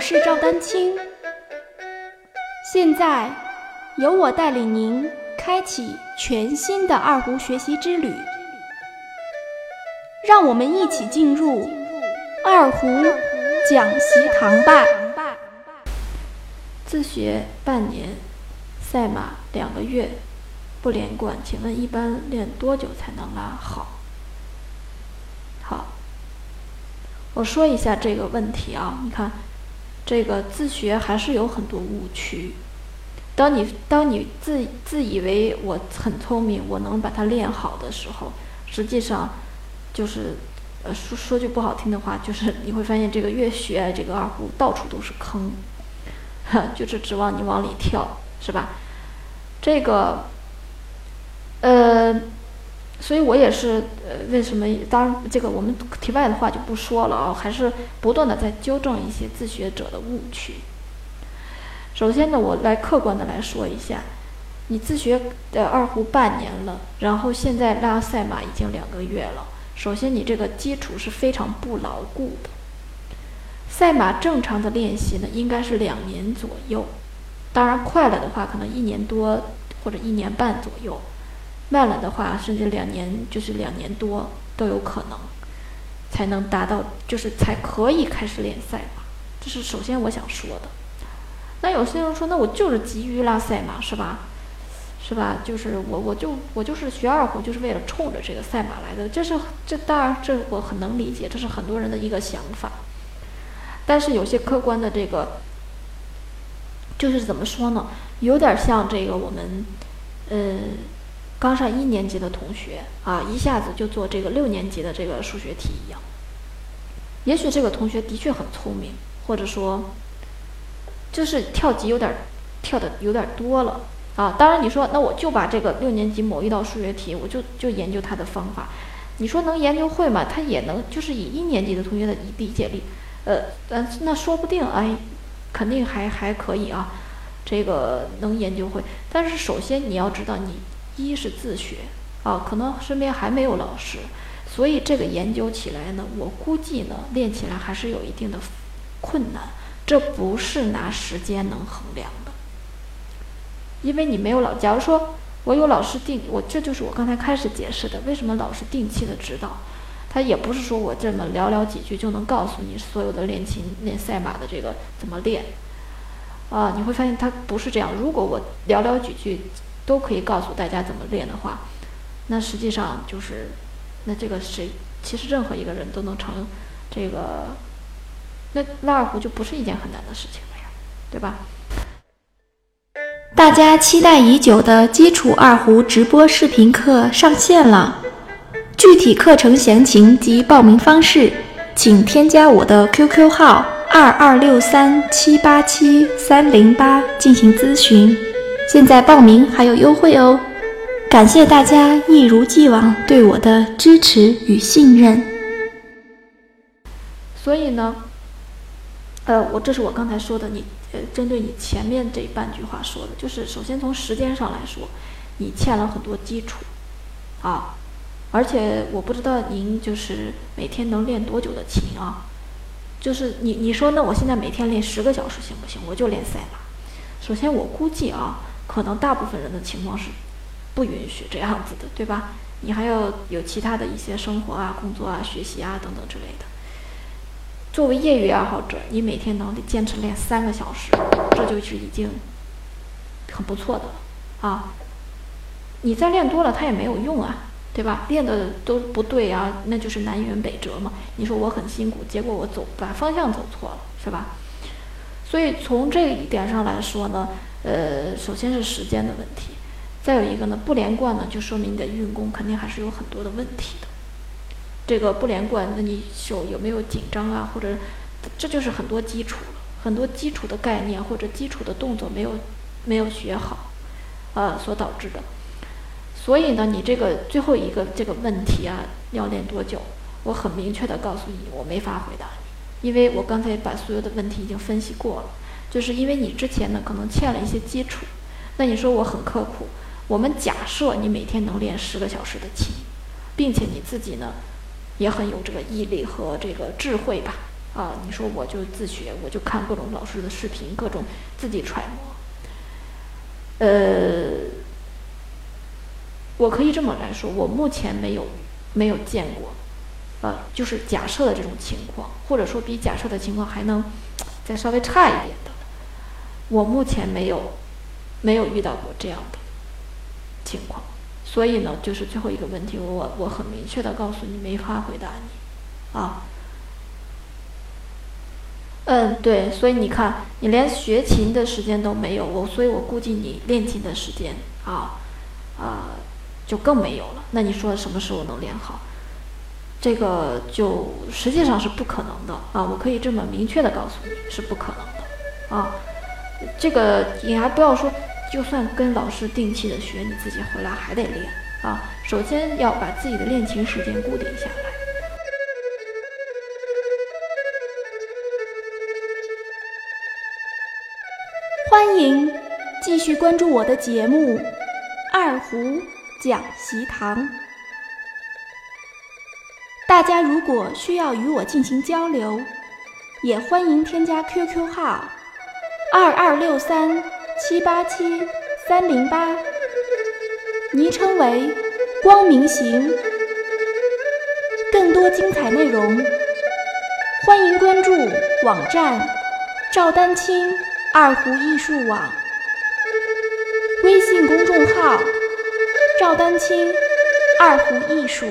我是赵丹青，现在由我带领您开启全新的二胡学习之旅，让我们一起进入二胡讲习堂吧。自学半年，赛马两个月，不连贯，请问一般练多久才能拉好？好，我说一下这个问题啊，你看，这个自学还是有很多误区。当你当你自自以为我很聪明，我能把它练好的时候，实际上就是呃说说句不好听的话，就是你会发现这个越学这个二胡到处都是坑，哈 就是指望你往里跳，是吧？这个，呃。所以我也是，呃，为什么？当然，这个我们题外的话就不说了啊，还是不断的在纠正一些自学者的误区。首先呢，我来客观的来说一下，你自学的二胡半年了，然后现在拉赛马已经两个月了。首先，你这个基础是非常不牢固的。赛马正常的练习呢，应该是两年左右，当然快了的话，可能一年多或者一年半左右。慢了的话，甚至两年就是两年多都有可能，才能达到，就是才可以开始练赛马。这是首先我想说的。那有些人说，那我就是急于拉赛马，是吧？是吧？就是我，我就我就是学二胡，就是为了冲着这个赛马来的。这是这当然，这我很能理解，这是很多人的一个想法。但是有些客观的这个，就是怎么说呢？有点像这个我们，呃。刚上一年级的同学啊，一下子就做这个六年级的这个数学题一样。也许这个同学的确很聪明，或者说，就是跳级有点跳的有点多了啊。当然，你说那我就把这个六年级某一道数学题，我就就研究它的方法。你说能研究会吗？他也能，就是以一年级的同学的理解力，呃，呃，那说不定哎，肯定还还可以啊，这个能研究会。但是首先你要知道你。一是自学啊，可能身边还没有老师，所以这个研究起来呢，我估计呢，练起来还是有一定的困难。这不是拿时间能衡量的，因为你没有老。假如说我有老师定，我这就是我刚才开始解释的，为什么老师定期的指导，他也不是说我这么寥寥几句就能告诉你所有的练琴、练赛马的这个怎么练啊，你会发现他不是这样。如果我寥寥几句。都可以告诉大家怎么练的话，那实际上就是，那这个谁，其实任何一个人都能成这个，那拉二胡就不是一件很难的事情了呀，对吧？大家期待已久的基础二胡直播视频课上线了，具体课程详情及报名方式，请添加我的 QQ 号二二六三七八七三零八进行咨询。现在报名还有优惠哦！感谢大家一如既往对我的支持与信任。所以呢，呃，我这是我刚才说的，你呃，针对你前面这半句话说的，就是首先从时间上来说，你欠了很多基础啊，而且我不知道您就是每天能练多久的琴啊？就是你你说那我现在每天练十个小时行不行？我就练赛马。首先我估计啊。可能大部分人的情况是不允许这样子的，对吧？你还要有其他的一些生活啊、工作啊、学习啊等等之类的。作为业余爱好者，你每天能得坚持练三个小时，这就是已经很不错的了啊！你再练多了，它也没有用啊，对吧？练的都不对啊，那就是南辕北辙嘛。你说我很辛苦，结果我走把方向走错了，是吧？所以从这一点上来说呢。呃，首先是时间的问题，再有一个呢，不连贯呢，就说明你的运功肯定还是有很多的问题的。这个不连贯，那你手有没有紧张啊？或者，这就是很多基础，很多基础的概念或者基础的动作没有没有学好，呃，所导致的。所以呢，你这个最后一个这个问题啊，要练多久？我很明确的告诉你，我没法回答你，因为我刚才把所有的问题已经分析过了。就是因为你之前呢可能欠了一些基础，那你说我很刻苦，我们假设你每天能练十个小时的琴，并且你自己呢也很有这个毅力和这个智慧吧，啊，你说我就自学，我就看各种老师的视频，各种自己揣摩。呃，我可以这么来说，我目前没有没有见过，呃，就是假设的这种情况，或者说比假设的情况还能再稍微差一点的，我目前没有没有遇到过这样的情况，所以呢，就是最后一个问题，我我很明确的告诉你，没法回答你，啊。嗯，对，所以你看，你连学琴的时间都没有，我，所以我估计你练琴的时间啊，啊，就更没有了。那你说什么时候能练好？这个就实际上是不可能的啊！我可以这么明确的告诉你是不可能的啊！这个你还不要说，就算跟老师定期的学，你自己回来还得练啊！首先要把自己的练琴时间固定下来。欢迎继续关注我的节目《二胡讲习堂》。大家如果需要与我进行交流，也欢迎添加 QQ 号二二六三七八七三零八，昵称为“光明行”。更多精彩内容，欢迎关注网站赵丹青。二胡艺术网微信公众号：赵丹青二胡艺术。